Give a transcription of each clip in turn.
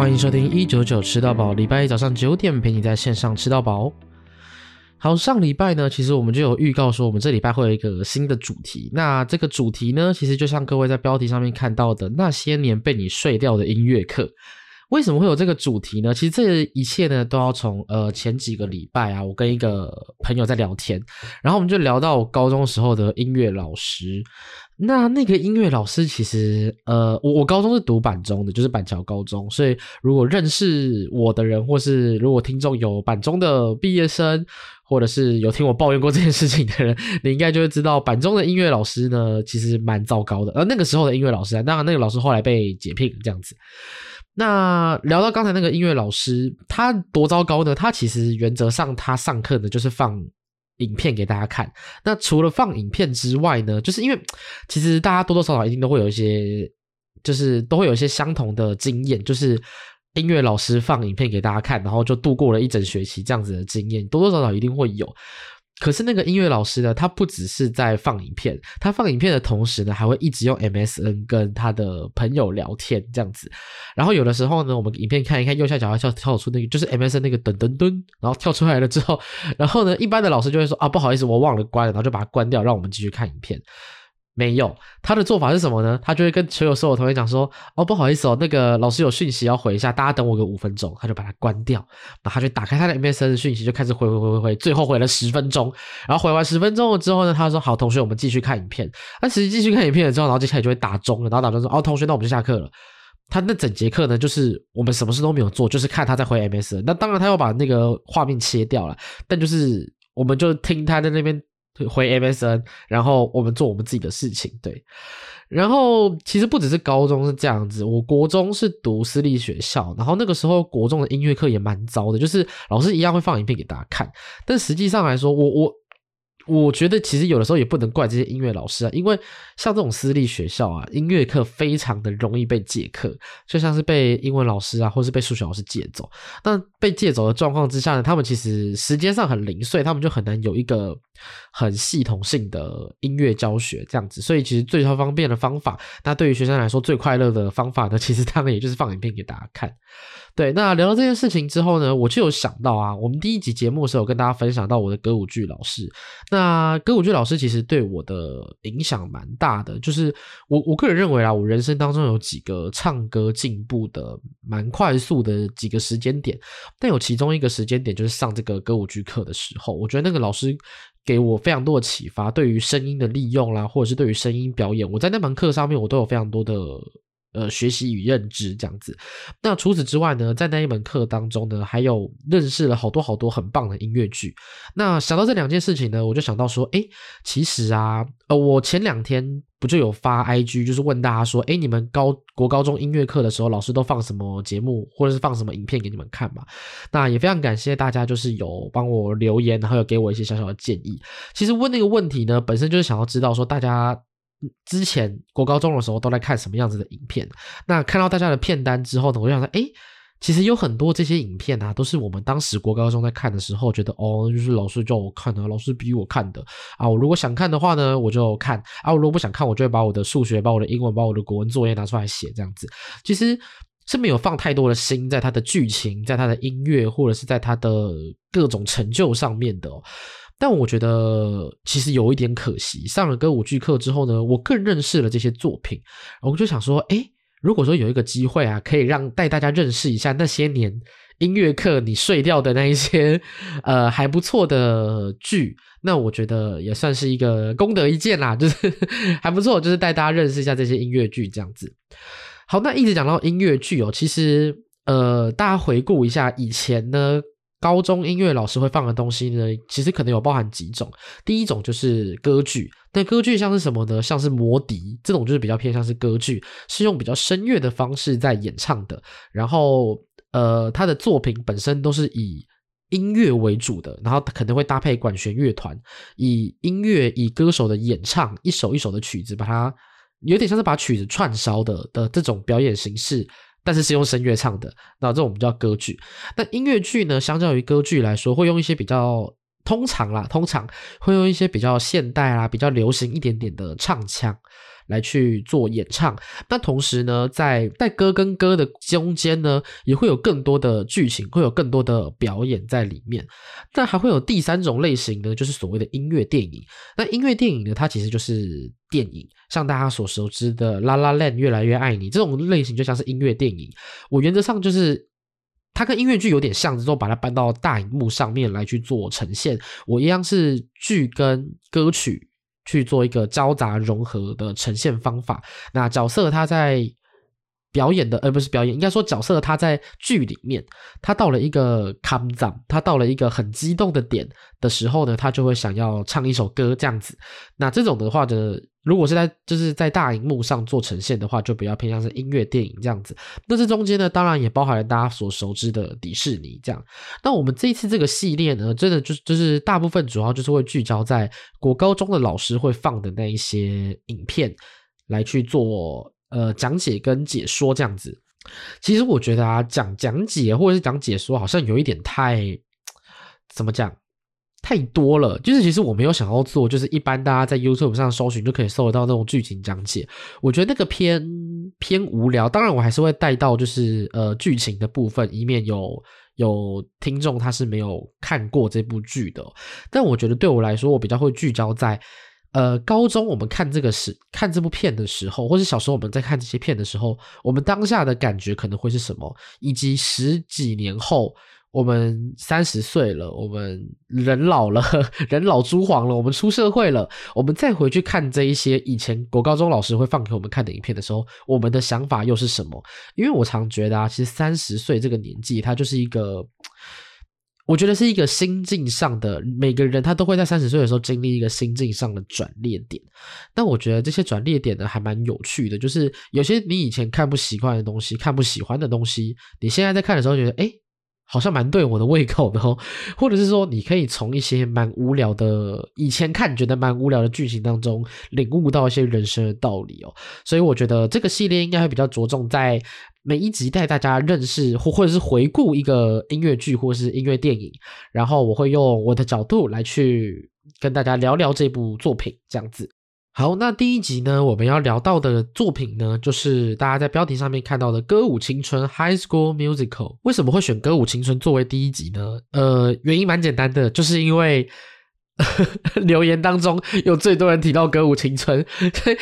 欢迎收听一九九吃到饱，礼拜一早上九点陪你在线上吃到饱。好，上礼拜呢，其实我们就有预告说，我们这礼拜会有一个新的主题。那这个主题呢，其实就像各位在标题上面看到的，那些年被你睡掉的音乐课。为什么会有这个主题呢？其实这一切呢，都要从呃前几个礼拜啊，我跟一个朋友在聊天，然后我们就聊到我高中时候的音乐老师。那那个音乐老师其实，呃，我我高中是读板中的，就是板桥高中，所以如果认识我的人，或是如果听众有板中的毕业生，或者是有听我抱怨过这件事情的人，你应该就会知道板中的音乐老师呢，其实蛮糟糕的。而那个时候的音乐老师啊，当然那个老师后来被解聘这样子。那聊到刚才那个音乐老师，他多糟糕呢？他其实原则上他上课呢，就是放。影片给大家看。那除了放影片之外呢，就是因为其实大家多多少少一定都会有一些，就是都会有一些相同的经验，就是音乐老师放影片给大家看，然后就度过了一整学期这样子的经验，多多少少一定会有。可是那个音乐老师呢，他不只是在放影片，他放影片的同时呢，还会一直用 MSN 跟他的朋友聊天这样子。然后有的时候呢，我们影片看一看，右下角要跳跳出那个就是 MSN 那个噔噔噔，然后跳出来了之后，然后呢，一般的老师就会说啊，不好意思，我忘了关了，然后就把它关掉，让我们继续看影片。没有，他的做法是什么呢？他就会跟所有所有同学讲说：“哦，不好意思哦，那个老师有讯息要回一下，大家等我个五分钟。”他就把它关掉，然后他就打开他的 MSN 的讯息，就开始回回回回回，最后回了十分钟。然后回完十分钟了之后呢，他说：“好，同学，我们继续看影片。”那其实继续看影片了之后，然后接下来就会打钟了，然后打钟说：“哦，同学，那我们就下课了。”他那整节课呢，就是我们什么事都没有做，就是看他在回 MSN。那当然，他要把那个画面切掉了，但就是我们就听他在那边。回 MSN，然后我们做我们自己的事情，对。然后其实不只是高中是这样子，我国中是读私立学校，然后那个时候国中的音乐课也蛮糟的，就是老师一样会放影片给大家看，但实际上来说，我我。我觉得其实有的时候也不能怪这些音乐老师啊，因为像这种私立学校啊，音乐课非常的容易被借课，就像是被英文老师啊，或是被数学老师借走。那被借走的状况之下呢，他们其实时间上很零碎，他们就很难有一个很系统性的音乐教学这样子。所以其实最方便的方法，那对于学生来说最快乐的方法呢，其实他们也就是放影片给大家看。对，那聊到这件事情之后呢，我就有想到啊，我们第一集节目的时候跟大家分享到我的歌舞剧老师。那歌舞剧老师其实对我的影响蛮大的，就是我我个人认为啊，我人生当中有几个唱歌进步的蛮快速的几个时间点，但有其中一个时间点就是上这个歌舞剧课的时候，我觉得那个老师给我非常多的启发，对于声音的利用啦，或者是对于声音表演，我在那门课上面我都有非常多的。呃，学习与认知这样子。那除此之外呢，在那一门课当中呢，还有认识了好多好多很棒的音乐剧。那想到这两件事情呢，我就想到说，诶，其实啊，呃，我前两天不就有发 IG，就是问大家说，诶，你们高国高中音乐课的时候，老师都放什么节目，或者是放什么影片给你们看嘛？那也非常感谢大家，就是有帮我留言，然后有给我一些小小的建议。其实问那个问题呢，本身就是想要知道说大家。之前国高中的时候都在看什么样子的影片？那看到大家的片单之后呢，我就想说，诶，其实有很多这些影片啊，都是我们当时国高中在看的时候，觉得哦，就是老师叫我看的，老师逼我看的啊。我如果想看的话呢，我就看啊；我如果不想看，我就会把我的数学、把我的英文、把我的国文作业拿出来写，这样子。其实是没有放太多的心在他的剧情、在他的音乐，或者是在他的各种成就上面的。但我觉得其实有一点可惜，上了歌舞剧课之后呢，我更认识了这些作品，我就想说，诶，如果说有一个机会啊，可以让带大家认识一下那些年音乐课你睡掉的那一些，呃，还不错的剧，那我觉得也算是一个功德一件啦，就是 还不错，就是带大家认识一下这些音乐剧这样子。好，那一直讲到音乐剧哦，其实呃，大家回顾一下以前呢。高中音乐老师会放的东西呢，其实可能有包含几种。第一种就是歌剧，那歌剧像是什么呢？像是魔笛这种，就是比较偏向是歌剧，是用比较声乐的方式在演唱的。然后，呃，他的作品本身都是以音乐为主的，然后可能会搭配管弦乐团，以音乐以歌手的演唱一首一首的曲子，把它有点像是把曲子串烧的的这种表演形式。但是是用声乐唱的，那这种我们叫歌剧。那音乐剧呢，相较于歌剧来说，会用一些比较通常啦，通常会用一些比较现代啦、比较流行一点点的唱腔来去做演唱。那同时呢，在在歌跟歌的中间呢，也会有更多的剧情，会有更多的表演在里面。那还会有第三种类型呢，就是所谓的音乐电影。那音乐电影呢，它其实就是电影，像大家所熟知的《La La Land》越来越爱你这种类型，就像是音乐电影。我原则上就是。它跟音乐剧有点像，之后把它搬到大荧幕上面来去做呈现。我一样是剧跟歌曲去做一个交杂融合的呈现方法。那角色他在表演的，而、呃、不是表演，应该说角色他在剧里面，他到了一个 come down，，他到了一个很激动的点的时候呢，他就会想要唱一首歌这样子。那这种的话呢，如果是在就是在大荧幕上做呈现的话，就比较偏向是音乐电影这样子。那这中间呢，当然也包含了大家所熟知的迪士尼这样。那我们这一次这个系列呢，真的就是就是大部分主要就是会聚焦在国高中的老师会放的那一些影片来去做。呃，讲解跟解说这样子，其实我觉得啊，讲讲解或者是讲解说，好像有一点太怎么讲，太多了。就是其实我没有想要做，就是一般大家在 YouTube 上搜寻就可以搜得到那种剧情讲解。我觉得那个偏偏无聊。当然，我还是会带到就是呃剧情的部分，以免有有听众他是没有看过这部剧的。但我觉得对我来说，我比较会聚焦在。呃，高中我们看这个时看这部片的时候，或是小时候我们在看这些片的时候，我们当下的感觉可能会是什么？以及十几年后，我们三十岁了，我们人老了，人老珠黄了，我们出社会了，我们再回去看这一些以前国高中老师会放给我们看的影片的时候，我们的想法又是什么？因为我常觉得啊，其实三十岁这个年纪，它就是一个。我觉得是一个心境上的，每个人他都会在三十岁的时候经历一个心境上的转捩点。但我觉得这些转捩点呢，还蛮有趣的，就是有些你以前看不习惯的东西，看不喜欢的东西，你现在在看的时候觉得，诶好像蛮对我的胃口的哦，或者是说，你可以从一些蛮无聊的，以前看觉得蛮无聊的剧情当中，领悟到一些人生的道理哦。所以我觉得这个系列应该会比较着重在每一集带大家认识或或者是回顾一个音乐剧或是音乐电影，然后我会用我的角度来去跟大家聊聊这部作品，这样子。好，那第一集呢，我们要聊到的作品呢，就是大家在标题上面看到的《歌舞青春》（High School Musical）。为什么会选《歌舞青春》作为第一集呢？呃，原因蛮简单的，就是因为 留言当中有最多人提到《歌舞青春》，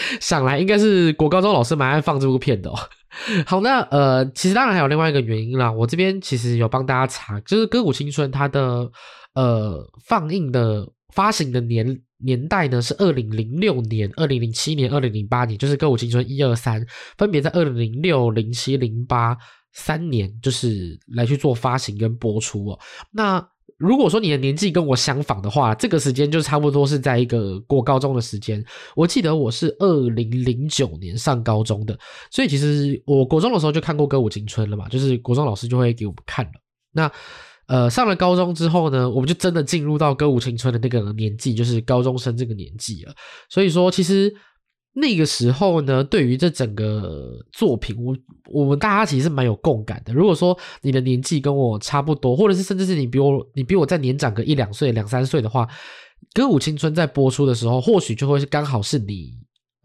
想来应该是国高中老师蛮爱放这部片的哦。好，那呃，其实当然还有另外一个原因啦，我这边其实有帮大家查，就是《歌舞青春》它的呃放映的发行的年。年代呢是二零零六年、二零零七年、二零零八年，就是《歌舞青春》一二三，分别在二零零六、零七、零八三年，就是来去做发行跟播出哦。那如果说你的年纪跟我相仿的话，这个时间就差不多是在一个过高中的时间。我记得我是二零零九年上高中的，所以其实我国中的时候就看过《歌舞青春》了嘛，就是国中老师就会给我们看了。那呃，上了高中之后呢，我们就真的进入到歌舞青春的那个年纪，就是高中生这个年纪了。所以说，其实那个时候呢，对于这整个作品，我我们大家其实是蛮有共感的。如果说你的年纪跟我差不多，或者是甚至是你比我你比我再年长个一两岁、两三岁的话，歌舞青春在播出的时候，或许就会是刚好是你。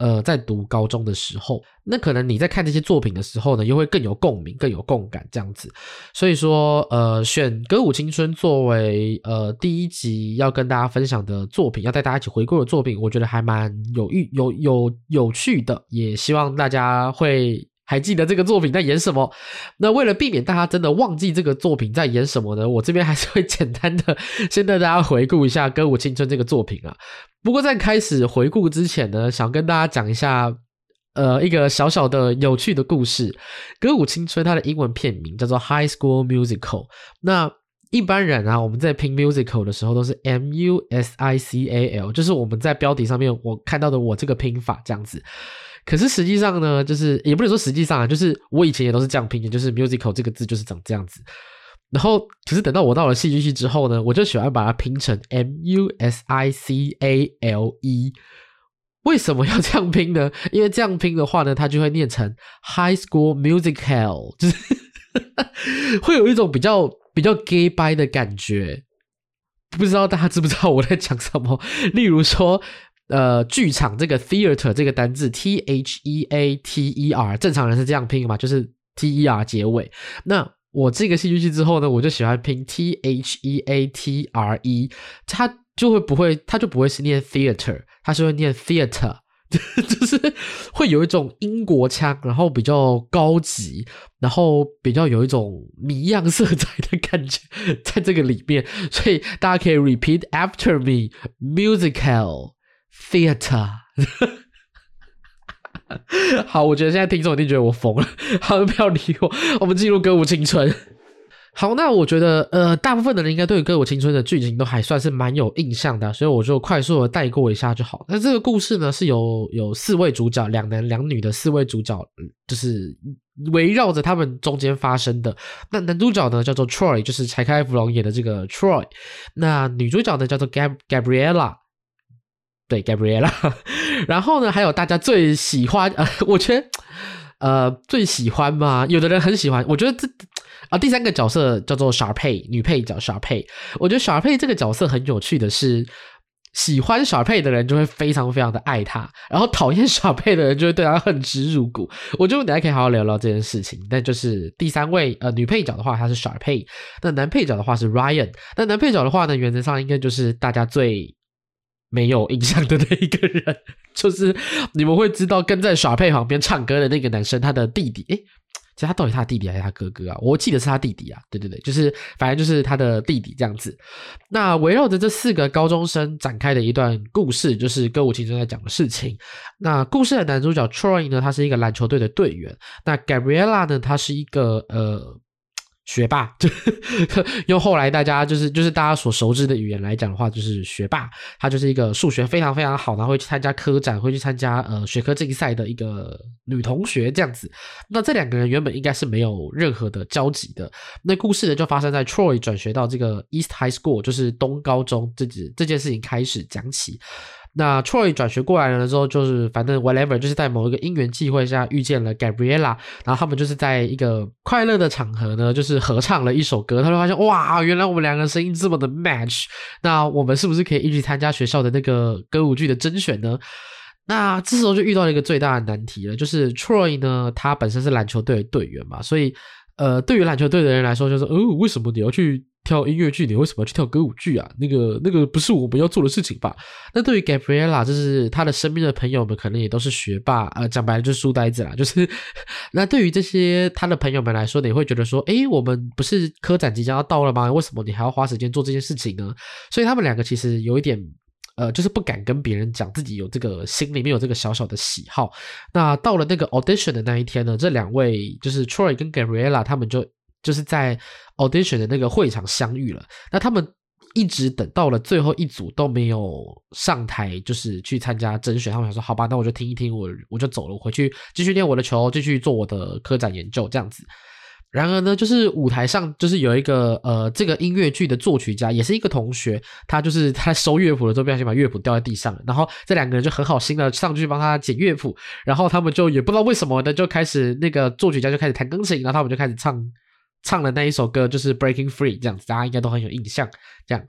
呃，在读高中的时候，那可能你在看这些作品的时候呢，又会更有共鸣、更有共感这样子。所以说，呃，选《歌舞青春》作为呃第一集要跟大家分享的作品，要带大家一起回顾的作品，我觉得还蛮有意、有有有趣的，也希望大家会。还记得这个作品在演什么？那为了避免大家真的忘记这个作品在演什么呢？我这边还是会简单的先带大家回顾一下《歌舞青春》这个作品啊。不过在开始回顾之前呢，想跟大家讲一下，呃，一个小小的有趣的故事。《歌舞青春》它的英文片名叫做《High School Musical》。那一般人啊，我们在拼 musical 的时候都是 M U S I C A L，就是我们在标题上面我看到的我这个拼法这样子。可是实际上呢，就是也不能说实际上啊，就是我以前也都是这样拼的，就是 musical 这个字就是长这样子。然后，可是等到我到了戏剧系之后呢，我就喜欢把它拼成 M U S I C A L E。为什么要这样拼呢？因为这样拼的话呢，它就会念成 High School Musical，就是 会有一种比较比较 gay by 的感觉。不知道大家知不知道我在讲什么？例如说。呃，剧场这个 theater 这个单字 t h e a t e r，正常人是这样拼嘛，就是 t e r 结尾。那我这个戏剧之后呢，我就喜欢拼 t h e a t r e，它就会不会，它就不会是念 theater，它是会念 theater，就是会有一种英国腔，然后比较高级，然后比较有一种谜样色彩的感觉在这个里面，所以大家可以 repeat after me，musical。Theater，好，我觉得现在听众一定觉得我疯了，好，不要理我，我们进入歌舞青春。好，那我觉得，呃，大部分的人应该对歌舞青春的剧情都还算是蛮有印象的，所以我就快速的带过一下就好。那这个故事呢，是有有四位主角，两男两女的四位主角，就是围绕着他们中间发生的。那男主角呢叫做 Troy，就是柴开福龙演的这个 Troy。那女主角呢叫做 Gab Gabriella。对，Gabriella，然后呢，还有大家最喜欢，呃，我觉得，呃，最喜欢嘛，有的人很喜欢，我觉得这，啊、第三个角色叫做 Sharpay，女配角 Sharpay，我觉得 Sharpay 这个角色很有趣的是，喜欢 Sharpay 的人就会非常非常的爱他，然后讨厌 Sharpay 的人就会对他恨之入骨。我觉得大家可以好好聊聊这件事情。但就是第三位，呃，女配角的话，她是 Sharpay，那男配角的话是 Ryan，那男配角的话呢，原则上应该就是大家最。没有印象的那一个人，就是你们会知道跟在耍配旁边唱歌的那个男生，他的弟弟。诶，其实他到底他弟弟还是他哥哥啊？我记得是他弟弟啊。对对对，就是反正就是他的弟弟这样子。那围绕着这四个高中生展开的一段故事，就是歌舞青春在讲的事情。那故事的男主角 Troy 呢，他是一个篮球队的队员。那 Gabriella 呢，他是一个呃。学霸，就用后来大家就是就是大家所熟知的语言来讲的话，就是学霸。她就是一个数学非常非常好，然后会去参加科展，会去参加呃学科竞赛的一个女同学这样子。那这两个人原本应该是没有任何的交集的。那故事呢就发生在 Troy 转学到这个 East High School，就是东高中这这这件事情开始讲起。那 Troy 转学过来了之后，就是反正 whatever，就是在某一个因缘际会下遇见了 Gabriella，然后他们就是在一个快乐的场合呢，就是合唱了一首歌。他就发现哇，原来我们两个声音这么的 match，那我们是不是可以一起参加学校的那个歌舞剧的甄选呢？那这时候就遇到了一个最大的难题了，就是 Troy 呢，他本身是篮球队的队员嘛，所以呃，对于篮球队的人来说，就是哦，为什么你要去？跳音乐剧，你为什么要去跳歌舞剧啊？那个那个不是我们要做的事情吧？那对于 Gabriela，就是他的身边的朋友们，可能也都是学霸，呃，讲白了就是书呆子啦。就是那对于这些他的朋友们来说，你会觉得说，诶，我们不是科展即将要到了吗？为什么你还要花时间做这件事情呢？所以他们两个其实有一点，呃，就是不敢跟别人讲自己有这个心里面有这个小小的喜好。那到了那个 audition 的那一天呢，这两位就是 Troy 跟 Gabriela，他们就。就是在 audition 的那个会场相遇了。那他们一直等到了最后一组都没有上台，就是去参加甄选。他们想说：“好吧，那我就听一听，我我就走了，我回去继续练我的球，继续做我的科展研究。”这样子。然而呢，就是舞台上就是有一个呃，这个音乐剧的作曲家，也是一个同学，他就是他收乐谱的时候不小心把乐谱掉在地上了，然后这两个人就很好心的上去帮他捡乐谱，然后他们就也不知道为什么的就开始那个作曲家就开始弹钢琴，然后他们就开始唱。唱的那一首歌就是 Breaking Free，这样子大家应该都很有印象。这样，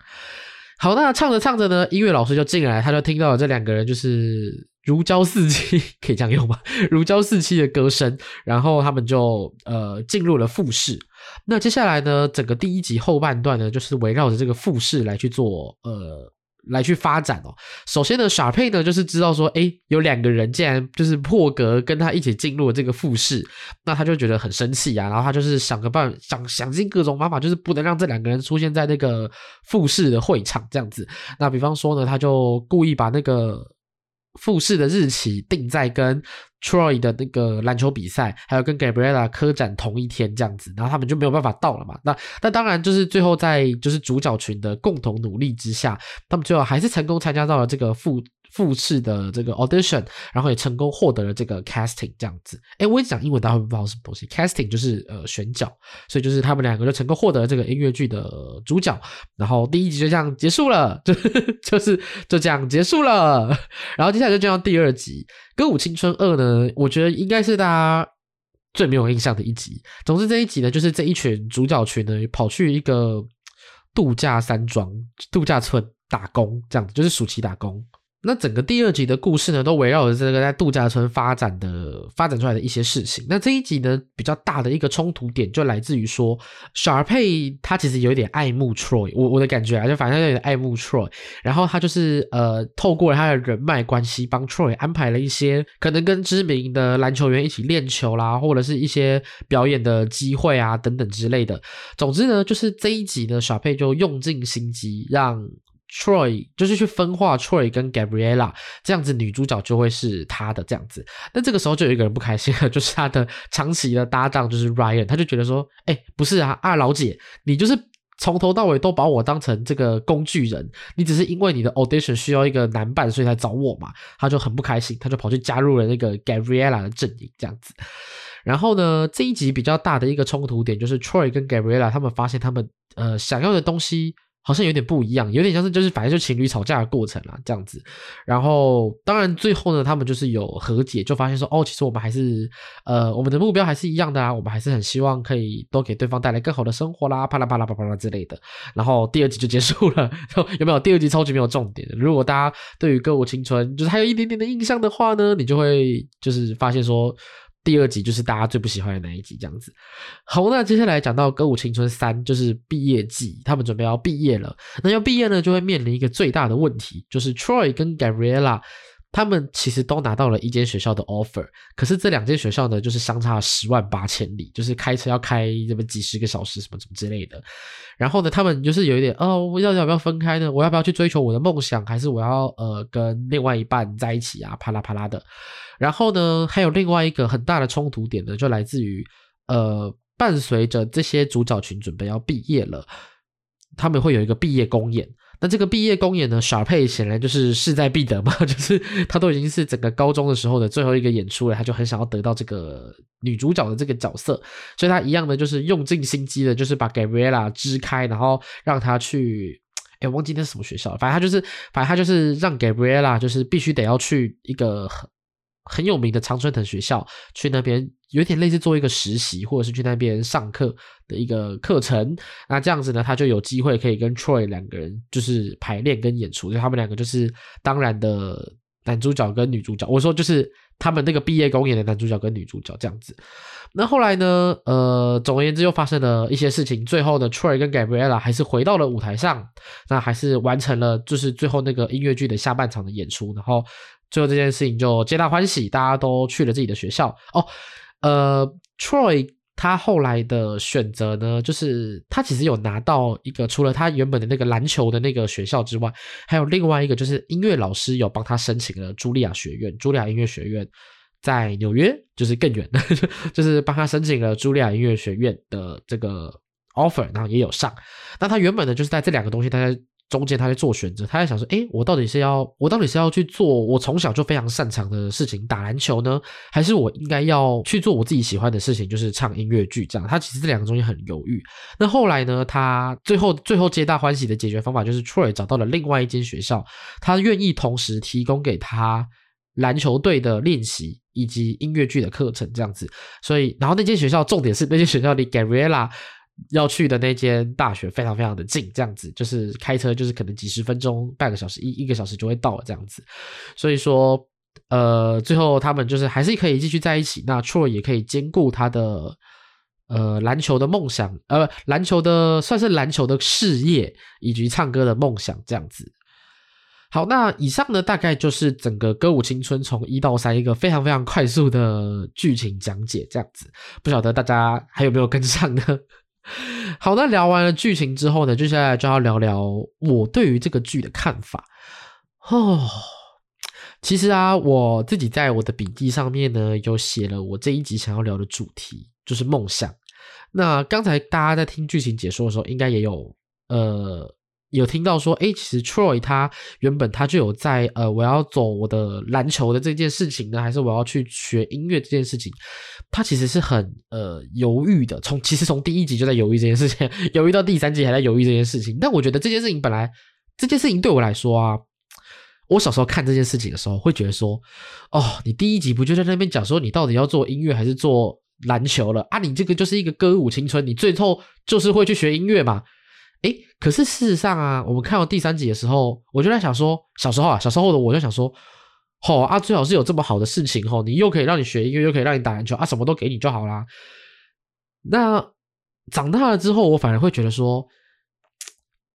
好，那唱着唱着呢，音乐老师就进来，他就听到了这两个人就是如胶似漆，可以这样用吗？如胶似漆的歌声，然后他们就呃进入了复试。那接下来呢，整个第一集后半段呢，就是围绕着这个复试来去做呃。来去发展哦。首先呢傻配呢就是知道说，哎，有两个人竟然就是破格跟他一起进入了这个复试，那他就觉得很生气啊。然后他就是想个办法，想想尽各种方法，就是不能让这两个人出现在那个复试的会场这样子。那比方说呢，他就故意把那个。复试的日期定在跟 Troy 的那个篮球比赛，还有跟 Gabriella 科展同一天这样子，然后他们就没有办法到了嘛。那那当然就是最后在就是主角群的共同努力之下，他们最后还是成功参加到了这个复。复试的这个 audition，然后也成功获得了这个 casting 这样子。诶，我一直讲英文，大家会不知道什么东西。casting 就是呃选角，所以就是他们两个就成功获得了这个音乐剧的主角。然后第一集就这样结束了，就 就是就这样结束了。然后接下来就进到第二集《歌舞青春二》呢，我觉得应该是大家最没有印象的一集。总之这一集呢，就是这一群主角群呢跑去一个度假山庄、度假村打工，这样子就是暑期打工。那整个第二集的故事呢，都围绕着这个在度假村发展的发展出来的一些事情。那这一集呢，比较大的一个冲突点就来自于说，小佩他其实有一点爱慕 Troy，我我的感觉啊，就反正有点爱慕 Troy。然后他就是呃，透过他的人脉关系，帮 Troy 安排了一些可能跟知名的篮球员一起练球啦，或者是一些表演的机会啊等等之类的。总之呢，就是这一集呢，小佩就用尽心机让。Troy 就是去分化 Troy 跟 Gabriella，这样子女主角就会是他的这样子。那这个时候就有一个人不开心了，就是他的长期的搭档就是 Ryan，他就觉得说，哎、不是啊，二老姐，你就是从头到尾都把我当成这个工具人，你只是因为你的 audition 需要一个男伴，所以才找我嘛。他就很不开心，他就跑去加入了那个 Gabriella 的阵营这样子。然后呢，这一集比较大的一个冲突点就是 Troy 跟 Gabriella 他们发现他们呃想要的东西。好像有点不一样，有点像是就是反正就情侣吵架的过程啦，这样子。然后当然最后呢，他们就是有和解，就发现说哦，其实我们还是呃我们的目标还是一样的啊，我们还是很希望可以多给对方带来更好的生活啦，啪啦啪啦啪啦啪啦之类的。然后第二集就结束了，有没有？第二集超级没有重点。如果大家对于歌舞青春就是还有一点点的印象的话呢，你就会就是发现说。第二集就是大家最不喜欢的那一集，这样子。好，那接下来讲到《歌舞青春三》，就是毕业季，他们准备要毕业了。那要毕业呢，就会面临一个最大的问题，就是 Troy 跟 Gabriella 他们其实都拿到了一间学校的 offer，可是这两间学校呢，就是相差十万八千里，就是开车要开这么几十个小时，什么什么之类的。然后呢，他们就是有一点，哦，我要要不要分开呢？我要不要去追求我的梦想，还是我要呃跟另外一半在一起啊？啪啦啪啦的。然后呢，还有另外一个很大的冲突点呢，就来自于呃，伴随着这些主角群准备要毕业了，他们会有一个毕业公演。那这个毕业公演呢，小佩显然就是势在必得嘛，就是他都已经是整个高中的时候的最后一个演出了，他就很想要得到这个女主角的这个角色，所以他一样的就是用尽心机的，就是把 Gabriela 支开，然后让他去，哎，忘记那是什么学校了，反正他就是，反正他就是让 Gabriella 就是必须得要去一个很有名的常春藤学校，去那边有点类似做一个实习，或者是去那边上课的一个课程。那这样子呢，他就有机会可以跟 Troy 两个人就是排练跟演出，就他们两个就是当然的男主角跟女主角。我说就是他们那个毕业公演的男主角跟女主角这样子。那后来呢，呃，总而言之又发生了一些事情。最后呢，Troy 跟 Gabriella 还是回到了舞台上，那还是完成了就是最后那个音乐剧的下半场的演出，然后。最后这件事情就皆大欢喜，大家都去了自己的学校哦。呃，Troy 他后来的选择呢，就是他其实有拿到一个除了他原本的那个篮球的那个学校之外，还有另外一个就是音乐老师有帮他申请了茱莉亚学院，茱莉亚音乐学院在纽约，就是更远的，就是帮他申请了茱莉亚音乐学院的这个 offer，然后也有上。那他原本呢，就是在这两个东西，大家。中间他在做选择，他在想说：诶，我到底是要我到底是要去做我从小就非常擅长的事情，打篮球呢，还是我应该要去做我自己喜欢的事情，就是唱音乐剧？这样，他其实这两个中间很犹豫。那后来呢，他最后最后皆大欢喜的解决方法就是 Troy 找到了另外一间学校，他愿意同时提供给他篮球队的练习以及音乐剧的课程，这样子。所以，然后那间学校重点是那间学校离 Gabriella 要去的那间大学非常非常的近，这样子就是开车就是可能几十分钟、半个小时、一一个小时就会到了这样子。所以说，呃，最后他们就是还是可以继续在一起。那 t r o 也可以兼顾他的呃篮球的梦想，呃，篮球的算是篮球的事业以及唱歌的梦想这样子。好，那以上呢大概就是整个歌舞青春从一到三一个非常非常快速的剧情讲解这样子。不晓得大家还有没有跟上呢？好，那聊完了剧情之后呢，接下来就要聊聊我对于这个剧的看法。哦，其实啊，我自己在我的笔记上面呢，有写了我这一集想要聊的主题，就是梦想。那刚才大家在听剧情解说的时候，应该也有呃。有听到说，诶，其实 Troy 他原本他就有在，呃，我要走我的篮球的这件事情呢，还是我要去学音乐这件事情，他其实是很呃犹豫的。从其实从第一集就在犹豫这件事情，犹豫到第三集还在犹豫这件事情。但我觉得这件事情本来这件事情对我来说啊，我小时候看这件事情的时候，会觉得说，哦，你第一集不就在那边讲说你到底要做音乐还是做篮球了啊？你这个就是一个歌舞青春，你最后就是会去学音乐嘛。诶，可是事实上啊，我们看到第三集的时候，我就在想说，小时候啊，小时候的我就想说，吼啊，最好是有这么好的事情吼，你又可以让你学音乐，又可以让你打篮球啊，什么都给你就好啦。那长大了之后，我反而会觉得说，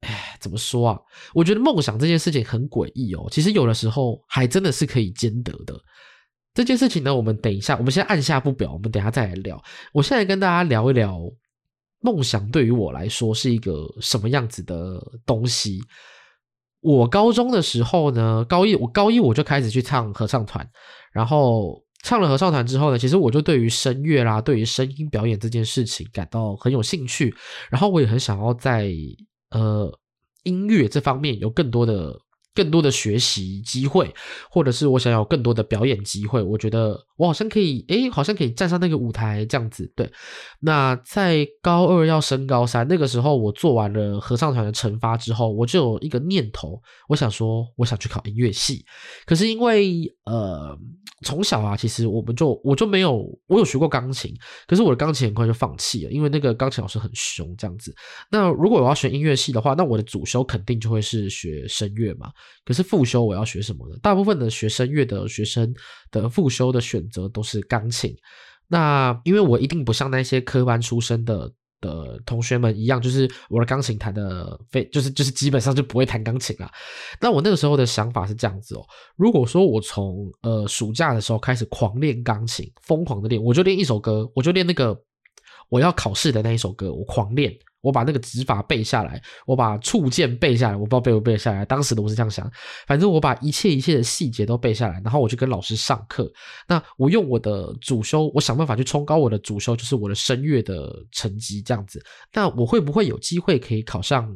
哎，怎么说啊？我觉得梦想这件事情很诡异哦。其实有的时候还真的是可以兼得的。这件事情呢，我们等一下，我们先按下不表，我们等下再来聊。我现在跟大家聊一聊，梦想对于我来说是一个什么样子的东西。我高中的时候呢，高一我高一我就开始去唱合唱团，然后唱了合唱团之后呢，其实我就对于声乐啦，对于声音表演这件事情感到很有兴趣，然后我也很想要在呃音乐这方面有更多的。更多的学习机会，或者是我想要更多的表演机会，我觉得我好像可以，诶，好像可以站上那个舞台这样子。对，那在高二要升高三那个时候，我做完了合唱团的惩罚之后，我就有一个念头，我想说，我想去考音乐系。可是因为呃。从小啊，其实我们就我就没有，我有学过钢琴，可是我的钢琴很快就放弃了，因为那个钢琴老师很凶这样子。那如果我要学音乐系的话，那我的主修肯定就会是学声乐嘛。可是副修我要学什么呢？大部分的学声乐的学生的副修的选择都是钢琴。那因为我一定不像那些科班出身的。的同学们一样，就是我的钢琴弹的非，就是就是基本上就不会弹钢琴了。那我那个时候的想法是这样子哦，如果说我从呃暑假的时候开始狂练钢琴，疯狂的练，我就练一首歌，我就练那个我要考试的那一首歌，我狂练。我把那个指法背下来，我把触键背下来，我不知道背不背得下来。当时的我是这样想，反正我把一切一切的细节都背下来，然后我就跟老师上课。那我用我的主修，我想办法去冲高我的主修，就是我的声乐的成绩这样子。那我会不会有机会可以考上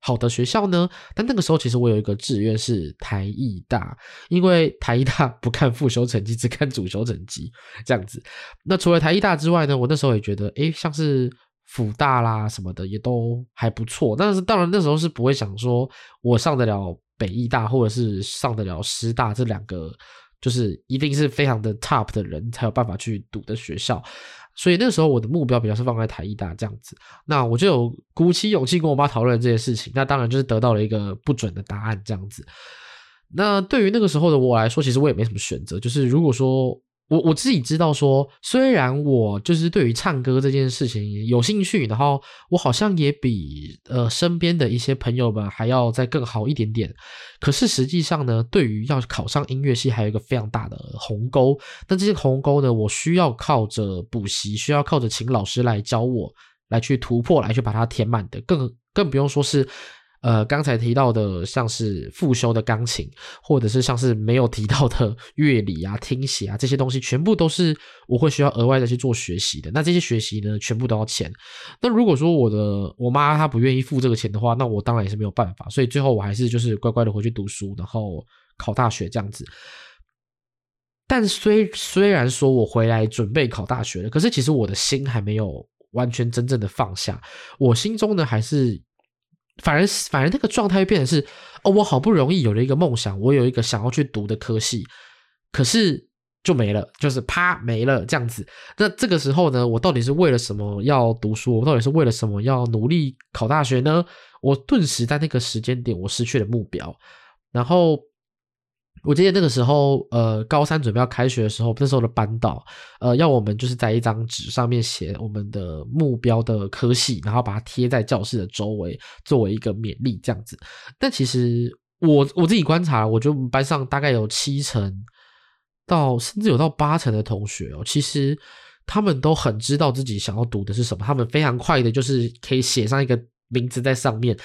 好的学校呢？但那个时候其实我有一个志愿是台艺大，因为台艺大 不看副修成绩，只看主修成绩这样子。那除了台艺大之外呢，我那时候也觉得，诶，像是。辅大啦什么的也都还不错，但是当然那时候是不会想说我上得了北艺大或者是上得了师大这两个，就是一定是非常的 top 的人才有办法去读的学校，所以那时候我的目标比较是放在台艺大这样子，那我就有鼓起勇气跟我妈讨论这件事情，那当然就是得到了一个不准的答案这样子。那对于那个时候的我来说，其实我也没什么选择，就是如果说。我我自己知道说，虽然我就是对于唱歌这件事情有兴趣，然后我好像也比呃身边的一些朋友们还要再更好一点点，可是实际上呢，对于要考上音乐系还有一个非常大的鸿沟。那这些鸿沟呢，我需要靠着补习，需要靠着请老师来教我，来去突破，来去把它填满的，更更不用说是。呃，刚才提到的像是复修的钢琴，或者是像是没有提到的 乐理啊、听写啊这些东西，全部都是我会需要额外的去做学习的。那这些学习呢，全部都要钱。那如果说我的我妈她不愿意付这个钱的话，那我当然也是没有办法。所以最后我还是就是乖乖的回去读书，然后考大学这样子。但虽虽然说我回来准备考大学了，可是其实我的心还没有完全真正的放下，我心中呢还是。反而，反而那个状态变成是，哦，我好不容易有了一个梦想，我有一个想要去读的科系，可是就没了，就是啪没了这样子。那这个时候呢，我到底是为了什么要读书？我到底是为了什么要努力考大学呢？我顿时在那个时间点，我失去了目标，然后。我记得那个时候，呃，高三准备要开学的时候，那时候的班导，呃，要我们就是在一张纸上面写我们的目标的科系，然后把它贴在教室的周围，作为一个勉励这样子。但其实我我自己观察，我觉得我们班上大概有七成到甚至有到八成的同学哦，其实他们都很知道自己想要读的是什么，他们非常快的，就是可以写上一个名字在上面。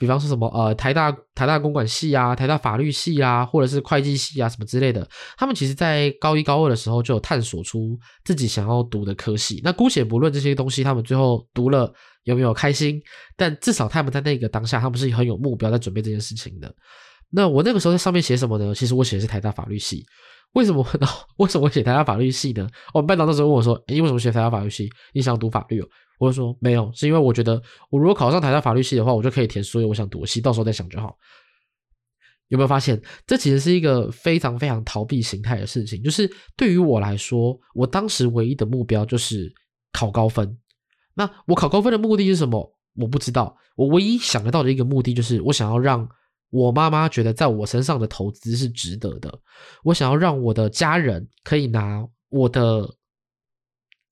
比方说什么呃，台大台大公管系啊，台大法律系啊，或者是会计系啊，什么之类的，他们其实在高一高二的时候就有探索出自己想要读的科系。那姑且不论这些东西，他们最后读了有没有开心，但至少他们在那个当下，他们是很有目标在准备这件事情的。那我那个时候在上面写什么呢？其实我写的是台大法律系。为什么？为什么我写台大法律系呢？我们班长那时候问我说：“诶，为什么写台大法律系？你想读法律哦？”我就说没有，是因为我觉得我如果考上台大法律系的话，我就可以填所有我想读的系，到时候再想就好。有没有发现，这其实是一个非常非常逃避形态的事情？就是对于我来说，我当时唯一的目标就是考高分。那我考高分的目的是什么？我不知道。我唯一想得到的一个目的就是，我想要让我妈妈觉得在我身上的投资是值得的。我想要让我的家人可以拿我的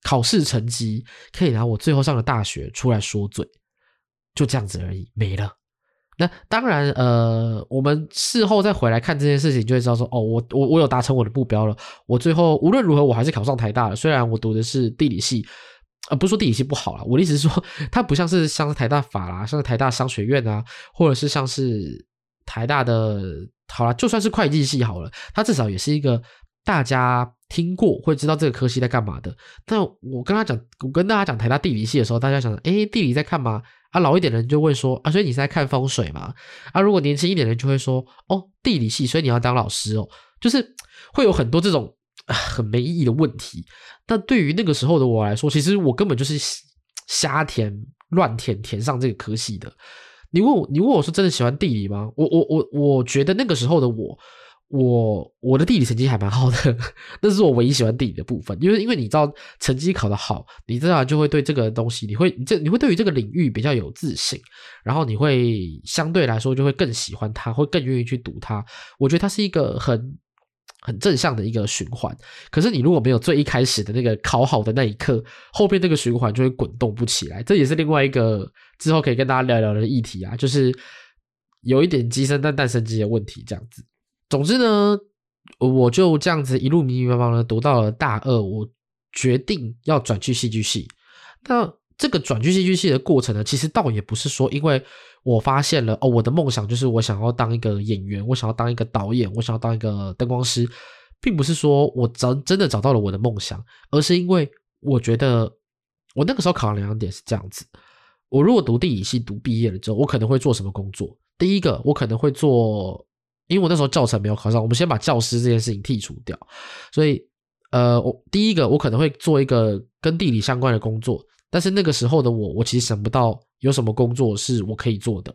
考试成绩，可以拿我最后上的大学出来说嘴，就这样子而已，没了。那当然，呃，我们事后再回来看这件事情，就会知道说，哦，我我我有达成我的目标了。我最后无论如何，我还是考上台大了。虽然我读的是地理系，呃，不是说地理系不好啦，我的意思是说，它不像是像是台大法啦，像是台大商学院啊，或者是像是台大的，好啦，就算是会计系好了，它至少也是一个大家听过会知道这个科系在干嘛的。但我跟他讲，我跟大家讲台大地理系的时候，大家想，诶，地理在干嘛？啊，老一点的人就会说啊，所以你是在看风水嘛？啊，如果年轻一点的人就会说哦，地理系，所以你要当老师哦，就是会有很多这种很没意义的问题。但对于那个时候的我来说，其实我根本就是瞎填乱填填上这个科系的。你问我，你问我说真的喜欢地理吗？我我我我觉得那个时候的我。我我的地理成绩还蛮好的，那是我唯一喜欢地理的部分，因为因为你知道成绩考得好，你自然就会对这个东西，你会你这你会对于这个领域比较有自信，然后你会相对来说就会更喜欢它，会更愿意去读它。我觉得它是一个很很正向的一个循环。可是你如果没有最一开始的那个考好的那一刻，后边那个循环就会滚动不起来。这也是另外一个之后可以跟大家聊聊的议题啊，就是有一点鸡生蛋，蛋生鸡的问题，这样子。总之呢，我就这样子一路迷迷茫茫的读到了大二，我决定要转去戏剧系。那这个转去戏剧系的过程呢，其实倒也不是说，因为我发现了哦，我的梦想就是我想要当一个演员，我想要当一个导演，我想要当一个灯光师，并不是说我真真的找到了我的梦想，而是因为我觉得我那个时候考量两点是这样子：我如果读地理系读毕业了之后，我可能会做什么工作？第一个，我可能会做。因为我那时候教程没有考上，我们先把教师这件事情剔除掉。所以，呃，我第一个我可能会做一个跟地理相关的工作，但是那个时候的我，我其实想不到有什么工作是我可以做的。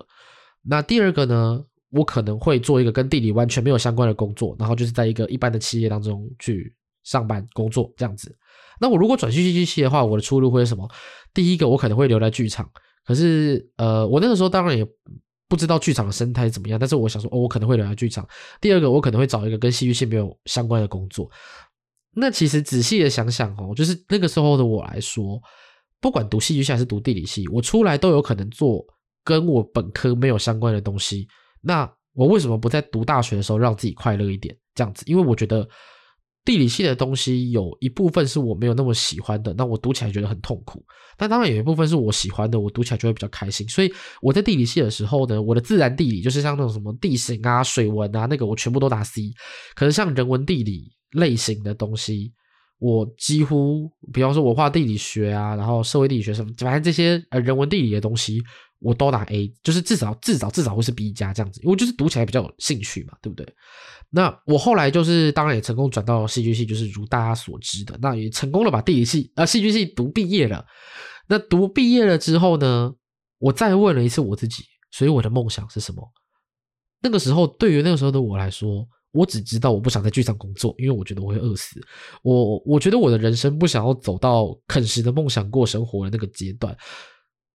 那第二个呢，我可能会做一个跟地理完全没有相关的工作，然后就是在一个一般的企业当中去上班工作这样子。那我如果转去戏剧系的话，我的出路会是什么？第一个我可能会留在剧场，可是呃，我那个时候当然也。不知道剧场的生态怎么样，但是我想说，哦，我可能会留在剧场。第二个，我可能会找一个跟戏剧系没有相关的工作。那其实仔细的想想哦，就是那个时候的我来说，不管读戏剧系还是读地理系，我出来都有可能做跟我本科没有相关的东西。那我为什么不在读大学的时候让自己快乐一点？这样子，因为我觉得。地理系的东西有一部分是我没有那么喜欢的，那我读起来觉得很痛苦。但当然有一部分是我喜欢的，我读起来就会比较开心。所以我在地理系的时候呢，我的自然地理就是像那种什么地形啊、水文啊，那个我全部都打 C。可是像人文地理类型的东西，我几乎，比方说我画地理学啊，然后社会地理学什么，反正这些呃人文地理的东西。我都拿 A，就是至少至少至少会是 B 加这样子，因为就是读起来比较有兴趣嘛，对不对？那我后来就是当然也成功转到戏剧系，就是如大家所知的，那也成功了把地理系啊戏剧系读毕业了。那读毕业了之后呢，我再问了一次我自己，所以我的梦想是什么？那个时候对于那个时候的我来说，我只知道我不想在剧场工作，因为我觉得我会饿死。我我觉得我的人生不想要走到啃食的梦想过生活的那个阶段。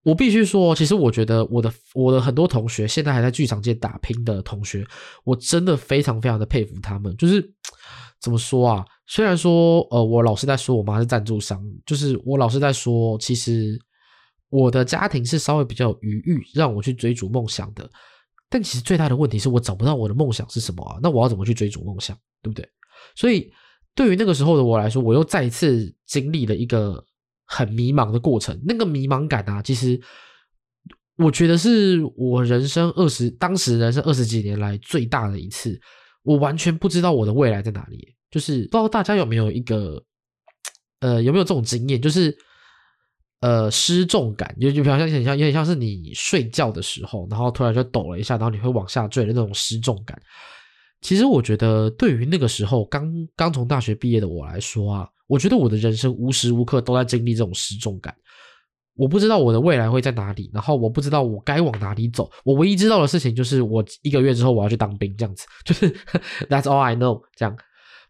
我必须说，其实我觉得我的我的很多同学，现在还在剧场界打拼的同学，我真的非常非常的佩服他们。就是怎么说啊？虽然说，呃，我老是在说我妈是赞助商，就是我老是在说，其实我的家庭是稍微比较有余裕让我去追逐梦想的。但其实最大的问题是我找不到我的梦想是什么啊？那我要怎么去追逐梦想？对不对？所以对于那个时候的我来说，我又再一次经历了一个。很迷茫的过程，那个迷茫感啊，其实我觉得是我人生二十，当时人生二十几年来最大的一次，我完全不知道我的未来在哪里。就是不知道大家有没有一个，呃，有没有这种经验，就是呃失重感，就就比较像很像有点像是你睡觉的时候，然后突然就抖了一下，然后你会往下坠的那种失重感。其实我觉得，对于那个时候刚刚从大学毕业的我来说啊。我觉得我的人生无时无刻都在经历这种失重感，我不知道我的未来会在哪里，然后我不知道我该往哪里走。我唯一知道的事情就是，我一个月之后我要去当兵，这样子，就是 That's all I know。这样，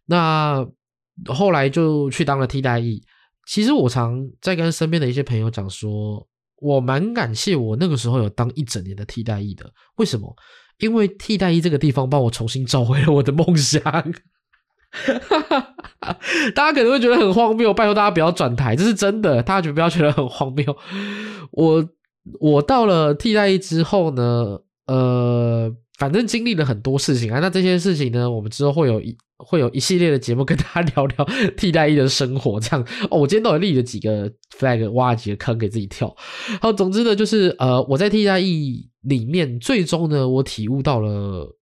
那后来就去当了替代役。其实我常在跟身边的一些朋友讲说，我蛮感谢我那个时候有当一整年的替代役的。为什么？因为替代役这个地方帮我重新找回了我的梦想。大家可能会觉得很荒谬，拜托大家不要转台，这是真的。大家就不要觉得很荒谬。我我到了替代役之后呢，呃，反正经历了很多事情啊。那这些事情呢，我们之后会有一会有一系列的节目跟大家聊聊 替代役的生活。这样哦，我今天到底立了几个 flag，挖了几个坑给自己跳。好，总之呢，就是呃，我在替代役里面，最终呢，我体悟到了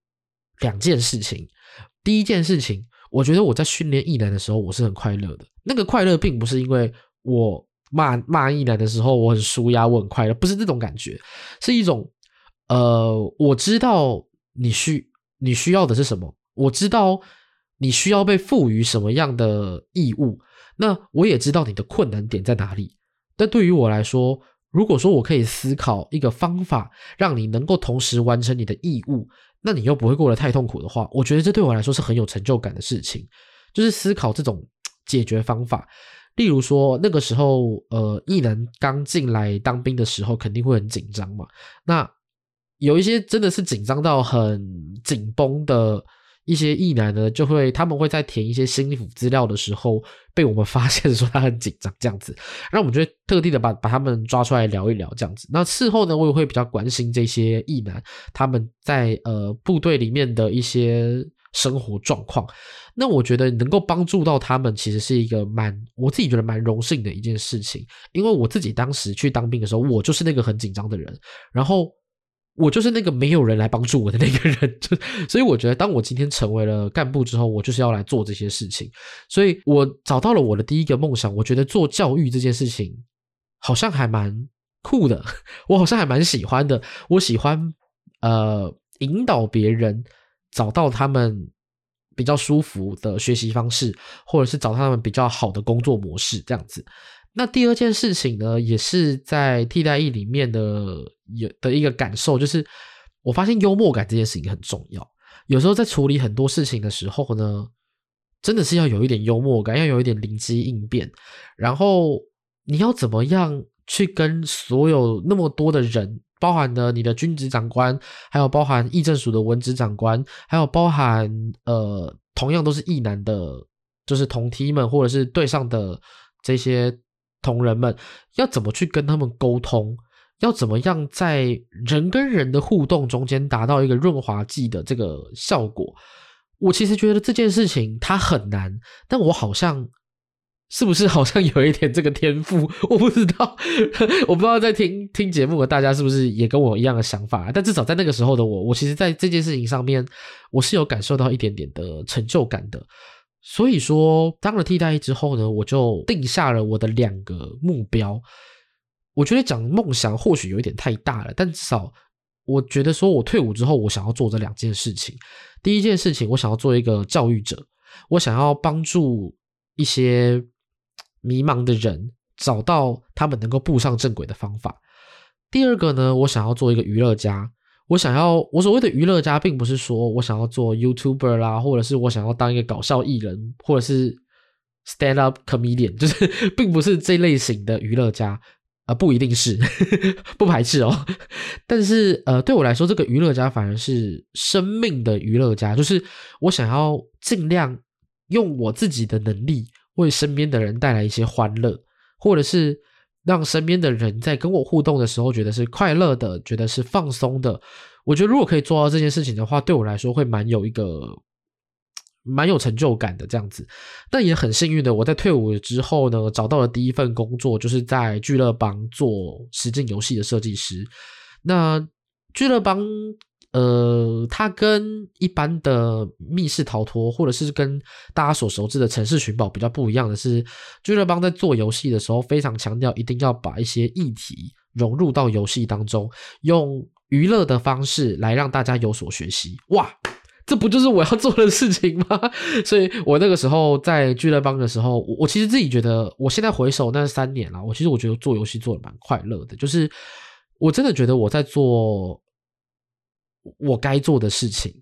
两件事情。第一件事情。我觉得我在训练役男的时候，我是很快乐的。那个快乐并不是因为我骂骂役男的时候我很舒压，我很快乐，不是这种感觉，是一种呃，我知道你需你需要的是什么，我知道你需要被赋予什么样的义务，那我也知道你的困难点在哪里。但对于我来说，如果说我可以思考一个方法，让你能够同时完成你的义务。那你又不会过得太痛苦的话，我觉得这对我来说是很有成就感的事情，就是思考这种解决方法。例如说，那个时候，呃，艺能刚进来当兵的时候，肯定会很紧张嘛。那有一些真的是紧张到很紧绷的。一些役男呢，就会他们会在填一些心腹资料的时候，被我们发现说他很紧张这样子，那我们就会特地的把把他们抓出来聊一聊这样子。那事后呢，我也会比较关心这些役男他们在呃部队里面的一些生活状况。那我觉得能够帮助到他们，其实是一个蛮我自己觉得蛮荣幸的一件事情，因为我自己当时去当兵的时候，我就是那个很紧张的人，然后。我就是那个没有人来帮助我的那个人，所以我觉得，当我今天成为了干部之后，我就是要来做这些事情。所以我找到了我的第一个梦想，我觉得做教育这件事情好像还蛮酷的，我好像还蛮喜欢的。我喜欢呃引导别人找到他们比较舒服的学习方式，或者是找到他们比较好的工作模式，这样子。那第二件事情呢，也是在替代役里面的有的一个感受，就是我发现幽默感这件事情很重要。有时候在处理很多事情的时候呢，真的是要有一点幽默感，要有一点灵机应变。然后你要怎么样去跟所有那么多的人，包含了你的军职长官，还有包含议政署的文职长官，还有包含呃同样都是役男的，就是同梯们或者是对上的这些。同仁们要怎么去跟他们沟通？要怎么样在人跟人的互动中间达到一个润滑剂的这个效果？我其实觉得这件事情它很难，但我好像是不是好像有一点这个天赋？我不知道，我不知道在听听节目的大家是不是也跟我一样的想法？但至少在那个时候的我，我其实在这件事情上面，我是有感受到一点点的成就感的。所以说，当了替代役之后呢，我就定下了我的两个目标。我觉得讲梦想或许有一点太大了，但至少我觉得说，我退伍之后，我想要做这两件事情。第一件事情，我想要做一个教育者，我想要帮助一些迷茫的人找到他们能够步上正轨的方法。第二个呢，我想要做一个娱乐家。我想要，我所谓的娱乐家，并不是说我想要做 YouTuber 啦，或者是我想要当一个搞笑艺人，或者是 stand up comedian，就是 并不是这类型的娱乐家，呃，不一定是，不排斥哦。但是，呃，对我来说，这个娱乐家反而是生命的娱乐家，就是我想要尽量用我自己的能力，为身边的人带来一些欢乐，或者是。让身边的人在跟我互动的时候觉得是快乐的，觉得是放松的。我觉得如果可以做到这件事情的话，对我来说会蛮有一个蛮有成就感的这样子。但也很幸运的，我在退伍之后呢，找到了第一份工作，就是在聚乐邦做实境游戏的设计师。那聚乐邦。呃，它跟一般的密室逃脱，或者是跟大家所熟知的城市寻宝比较不一样的是，聚乐邦在做游戏的时候，非常强调一定要把一些议题融入到游戏当中，用娱乐的方式来让大家有所学习。哇，这不就是我要做的事情吗？所以我那个时候在聚乐邦的时候，我我其实自己觉得，我现在回首那三年了，我其实我觉得做游戏做的蛮快乐的，就是我真的觉得我在做。我该做的事情，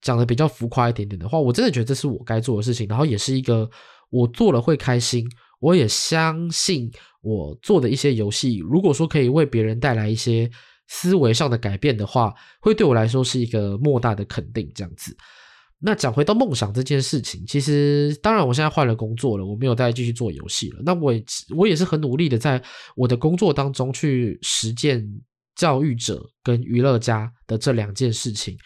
讲的比较浮夸一点点的话，我真的觉得这是我该做的事情，然后也是一个我做了会开心，我也相信我做的一些游戏，如果说可以为别人带来一些思维上的改变的话，会对我来说是一个莫大的肯定。这样子。那讲回到梦想这件事情，其实当然我现在换了工作了，我没有再继续做游戏了。那我也我也是很努力的，在我的工作当中去实践教育者跟娱乐家的这两件事情。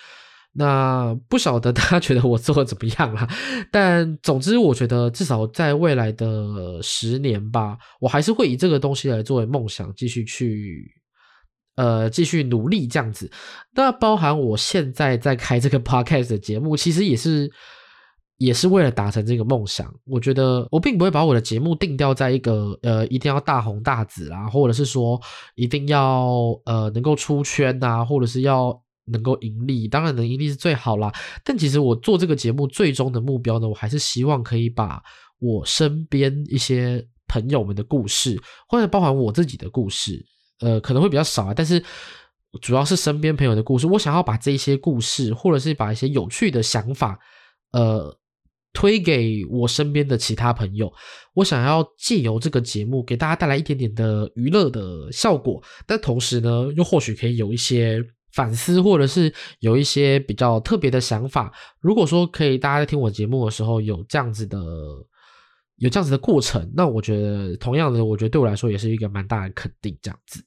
那不晓得大家觉得我做的怎么样啦？但总之，我觉得至少在未来的十年吧，我还是会以这个东西来作为梦想，继续去。呃，继续努力这样子，那包含我现在在开这个 podcast 的节目，其实也是也是为了达成这个梦想。我觉得我并不会把我的节目定调在一个呃一定要大红大紫啦，或者是说一定要呃能够出圈啊，或者是要能够盈利。当然能盈利是最好啦，但其实我做这个节目最终的目标呢，我还是希望可以把我身边一些朋友们的故事，或者包含我自己的故事。呃，可能会比较少啊，但是主要是身边朋友的故事。我想要把这些故事，或者是把一些有趣的想法，呃，推给我身边的其他朋友。我想要借由这个节目，给大家带来一点点的娱乐的效果，但同时呢，又或许可以有一些反思，或者是有一些比较特别的想法。如果说可以，大家在听我节目的时候有这样子的。有这样子的过程，那我觉得同样的，我觉得对我来说也是一个蛮大的肯定，这样子。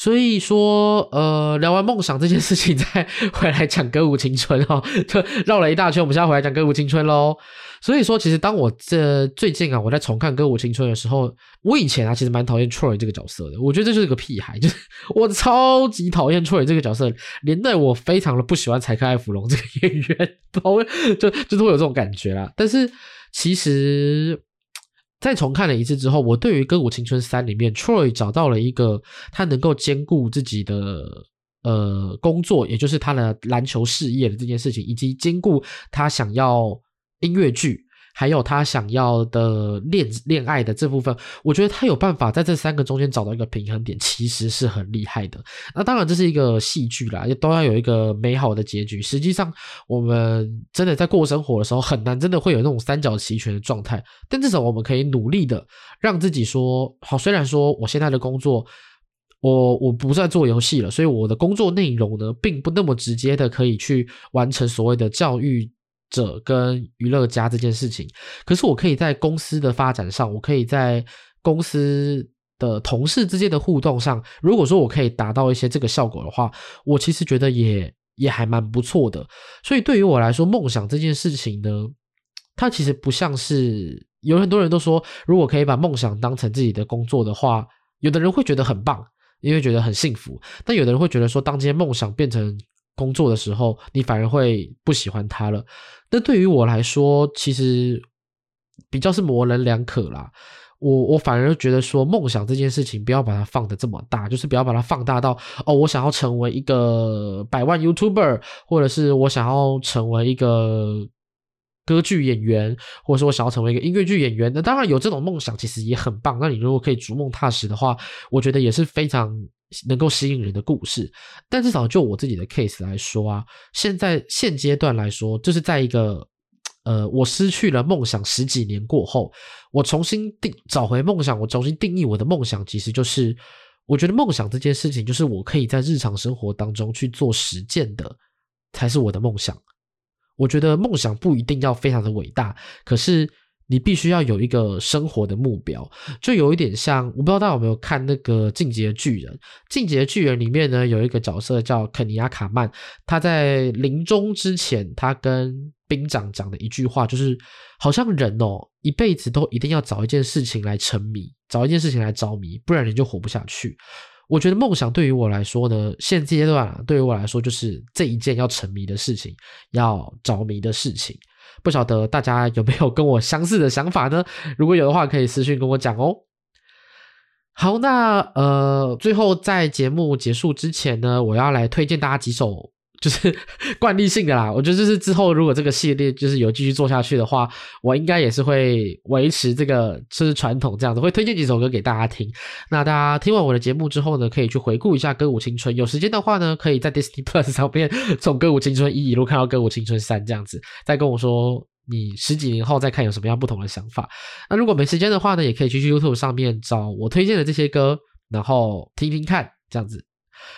所以说，呃，聊完梦想这件事情，再回来讲歌舞青春哈，就绕了一大圈，我们现在回来讲歌舞青春喽。所以说，其实当我这最近啊，我在重看歌舞青春的时候，我以前啊，其实蛮讨厌 Troy 这个角色的，我觉得这就是个屁孩，就是我超级讨厌 Troy 这个角色，连带我非常的不喜欢柴克艾弗隆这个演员，就就是会有这种感觉啦。但是。其实，再重看了一次之后，我对于《歌舞青春三》里面 Troy 找到了一个他能够兼顾自己的呃工作，也就是他的篮球事业的这件事情，以及兼顾他想要音乐剧。还有他想要的恋恋爱的这部分，我觉得他有办法在这三个中间找到一个平衡点，其实是很厉害的。那当然这是一个戏剧啦，也都要有一个美好的结局。实际上，我们真的在过生活的时候，很难真的会有那种三角齐全的状态。但至少我们可以努力的让自己说好。虽然说我现在的工作，我我不再做游戏了，所以我的工作内容呢，并不那么直接的可以去完成所谓的教育者跟娱乐家这件事情，可是我可以在公司的发展上，我可以在公司的同事之间的互动上，如果说我可以达到一些这个效果的话，我其实觉得也也还蛮不错的。所以对于我来说，梦想这件事情呢，它其实不像是有很多人都说，如果可以把梦想当成自己的工作的话，有的人会觉得很棒，因为觉得很幸福，但有的人会觉得说，当这些梦想变成工作的时候，你反而会不喜欢他了。那对于我来说，其实比较是模棱两可啦。我我反而觉得说，梦想这件事情不要把它放得这么大，就是不要把它放大到哦，我想要成为一个百万 YouTuber，或者是我想要成为一个歌剧演员，或者说我想要成为一个音乐剧演员。那当然有这种梦想，其实也很棒。那你如果可以逐梦踏实的话，我觉得也是非常。能够吸引人的故事，但至少就我自己的 case 来说啊，现在现阶段来说，就是在一个呃，我失去了梦想十几年过后，我重新定找回梦想，我重新定义我的梦想，其实就是我觉得梦想这件事情，就是我可以在日常生活当中去做实践的，才是我的梦想。我觉得梦想不一定要非常的伟大，可是。你必须要有一个生活的目标，就有一点像，我不知道大家有没有看那个《进击的巨人》。《进击的巨人》里面呢，有一个角色叫肯尼亚卡曼，他在临终之前，他跟兵长讲的一句话，就是好像人哦，一辈子都一定要找一件事情来沉迷，找一件事情来着迷，不然人就活不下去。我觉得梦想对于我来说呢，现阶段啊，对于我来说就是这一件要沉迷的事情，要着迷的事情。不晓得大家有没有跟我相似的想法呢？如果有的话，可以私信跟我讲哦。好，那呃，最后在节目结束之前呢，我要来推荐大家几首。就是惯例性的啦，我觉得就是之后如果这个系列就是有继续做下去的话，我应该也是会维持这个就是传统这样子，会推荐几首歌给大家听。那大家听完我的节目之后呢，可以去回顾一下《歌舞青春》，有时间的话呢，可以在 Disney Plus 上面从《歌舞青春一》一路看到《歌舞青春三》这样子，再跟我说你十几年后再看有什么样不同的想法。那如果没时间的话呢，也可以去 YouTube 上面找我推荐的这些歌，然后听听看，这样子。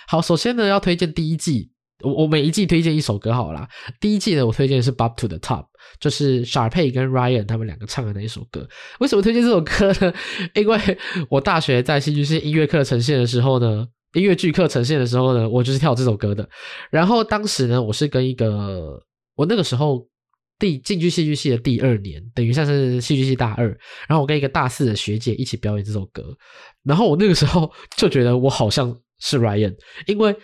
好，首先呢，要推荐第一季，我我每一季推荐一首歌好了啦。第一季呢，我推荐的是《Bob to the Top》，就是 Sharpay 跟 Ryan 他们两个唱的那一首歌。为什么推荐这首歌呢？因为我大学在戏剧系音乐课呈现的时候呢，音乐剧课呈现的时候呢，我就是跳这首歌的。然后当时呢，我是跟一个我那个时候第进去戏剧系的第二年，等于像是戏剧系大二，然后我跟一个大四的学姐一起表演这首歌。然后我那个时候就觉得我好像。是 Ryan，因为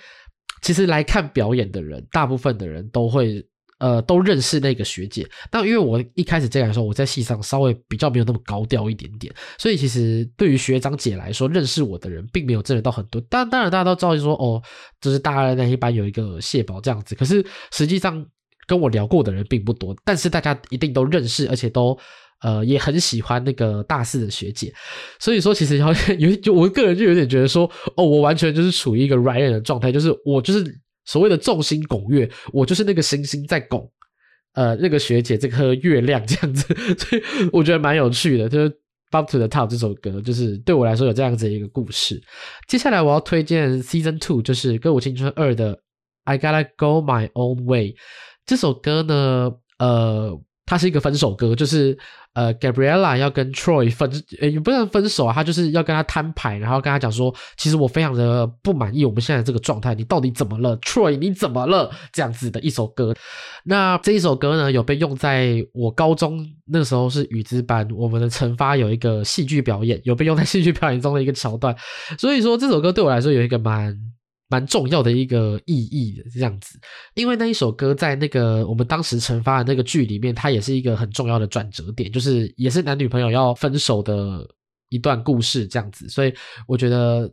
其实来看表演的人，大部分的人都会呃都认识那个学姐。但因为我一开始进来的时候，我在戏上稍微比较没有那么高调一点点，所以其实对于学长姐来说，认识我的人并没有真的到很多。当当然大家都知道说哦，就是大二那一班有一个谢宝这样子，可是实际上跟我聊过的人并不多。但是大家一定都认识，而且都。呃，也很喜欢那个大四的学姐，所以说其实好像 有就我个人就有点觉得说，哦，我完全就是处于一个 Ryan 的状态，就是我就是所谓的众星拱月，我就是那个星星在拱，呃，那个学姐这颗月亮这样子，所以我觉得蛮有趣的。就是《Bob to the Top》这首歌，就是对我来说有这样子一个故事。接下来我要推荐 Season Two，就是《歌舞青春二》的《I Gotta Go My Own Way》这首歌呢，呃。它是一个分手歌，就是呃，Gabriella 要跟 Troy 分，也不能分手啊，他就是要跟他摊牌，然后跟他讲说，其实我非常的不满意我们现在这个状态，你到底怎么了，Troy，你怎么了？这样子的一首歌。那这一首歌呢，有被用在我高中那时候是语资班，我们的成发有一个戏剧表演，有被用在戏剧表演中的一个桥段，所以说这首歌对我来说有一个蛮。蛮重要的一个意义的这样子，因为那一首歌在那个我们当时成发的那个剧里面，它也是一个很重要的转折点，就是也是男女朋友要分手的一段故事这样子，所以我觉得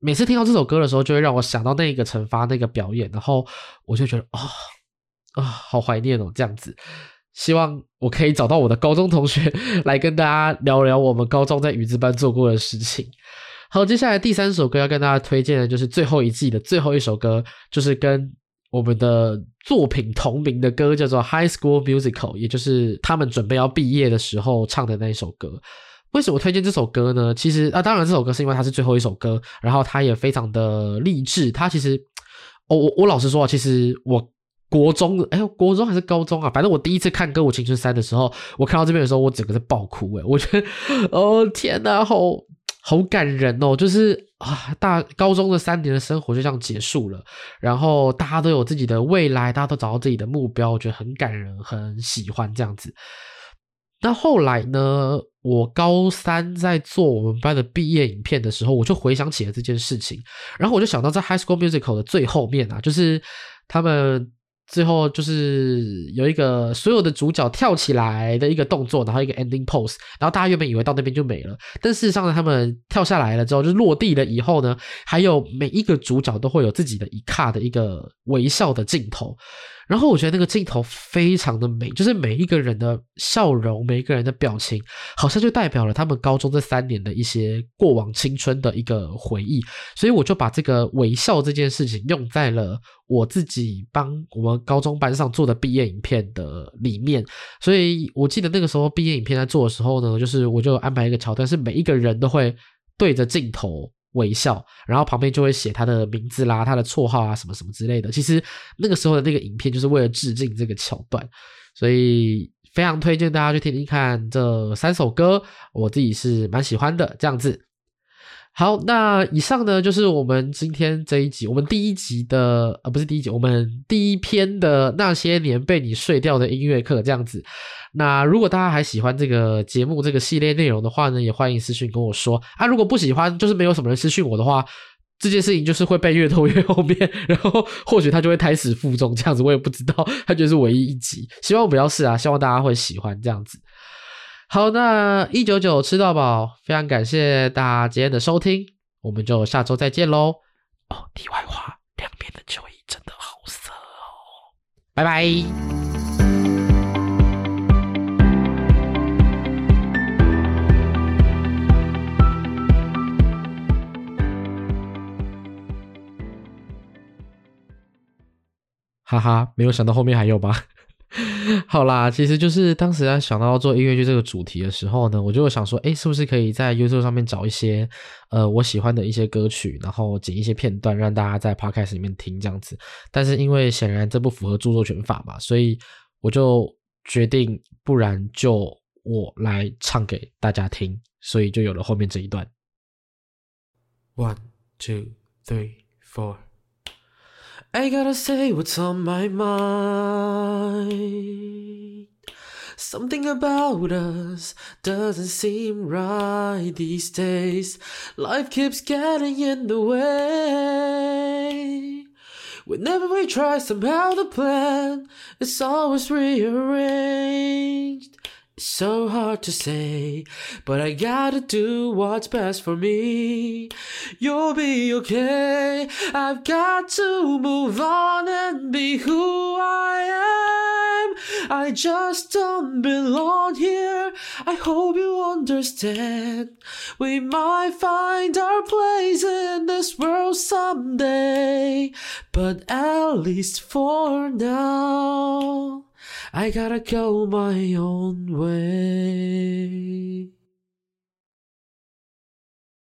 每次听到这首歌的时候，就会让我想到那个成发那个表演，然后我就觉得啊啊、好怀念哦这样子，希望我可以找到我的高中同学来跟大家聊聊我们高中在语字班做过的事情。好，接下来第三首歌要跟大家推荐的就是最后一季的最后一首歌，就是跟我们的作品同名的歌，叫做《High School Musical》，也就是他们准备要毕业的时候唱的那一首歌。为什么推荐这首歌呢？其实啊，当然这首歌是因为它是最后一首歌，然后它也非常的励志。它其实，哦、我我老实说啊，其实我国中，哎呦，国中还是高中啊，反正我第一次看《歌舞青春三》的时候，我看到这边的时候，我整个在爆哭。哎，我觉得，哦天哪，好。好感人哦，就是啊，大高中的三年的生活就这样结束了，然后大家都有自己的未来，大家都找到自己的目标，我觉得很感人，很喜欢这样子。那后来呢，我高三在做我们班的毕业影片的时候，我就回想起了这件事情，然后我就想到在《High School Musical》的最后面啊，就是他们。最后就是有一个所有的主角跳起来的一个动作，然后一个 ending pose，然后大家原本以为到那边就没了，但事实上呢，他们跳下来了之后，就落地了以后呢，还有每一个主角都会有自己的一卡的一个微笑的镜头。然后我觉得那个镜头非常的美，就是每一个人的笑容，每一个人的表情，好像就代表了他们高中这三年的一些过往青春的一个回忆。所以我就把这个微笑这件事情用在了我自己帮我们高中班上做的毕业影片的里面。所以我记得那个时候毕业影片在做的时候呢，就是我就安排一个桥段，是每一个人都会对着镜头。微笑，然后旁边就会写他的名字啦、他的绰号啊什么什么之类的。其实那个时候的那个影片就是为了致敬这个桥段，所以非常推荐大家去听听看这三首歌，我自己是蛮喜欢的。这样子，好，那以上呢就是我们今天这一集，我们第一集的呃不是第一集，我们第一篇的那些年被你睡掉的音乐课这样子。那如果大家还喜欢这个节目这个系列内容的话呢，也欢迎私讯跟我说啊。如果不喜欢，就是没有什么人私讯我的话，这件事情就是会被越拖越后面，然后或许他就会胎死腹中这样子，我也不知道。他就是唯一一集，希望不要是啊，希望大家会喜欢这样子。好，那一九九吃到饱，非常感谢大家今天的收听，我们就下周再见喽。哦，题外话，两边的球衣真的好色哦，拜拜。哈哈，没有想到后面还有吧？好啦，其实就是当时在想到做音乐剧这个主题的时候呢，我就想说，诶，是不是可以在 YouTube 上面找一些呃我喜欢的一些歌曲，然后剪一些片段，让大家在 Podcast 里面听这样子。但是因为显然这不符合著作权法嘛，所以我就决定，不然就我来唱给大家听，所以就有了后面这一段。One, two, three, four. I gotta say what's on my mind. Something about us doesn't seem right these days. Life keeps getting in the way. Whenever we try somehow to plan, it's always rearranged. So hard to say, but I gotta do what's best for me. You'll be okay. I've got to move on and be who I am. I just don't belong here. I hope you understand. We might find our place in this world someday, but at least for now. I gotta go my own way.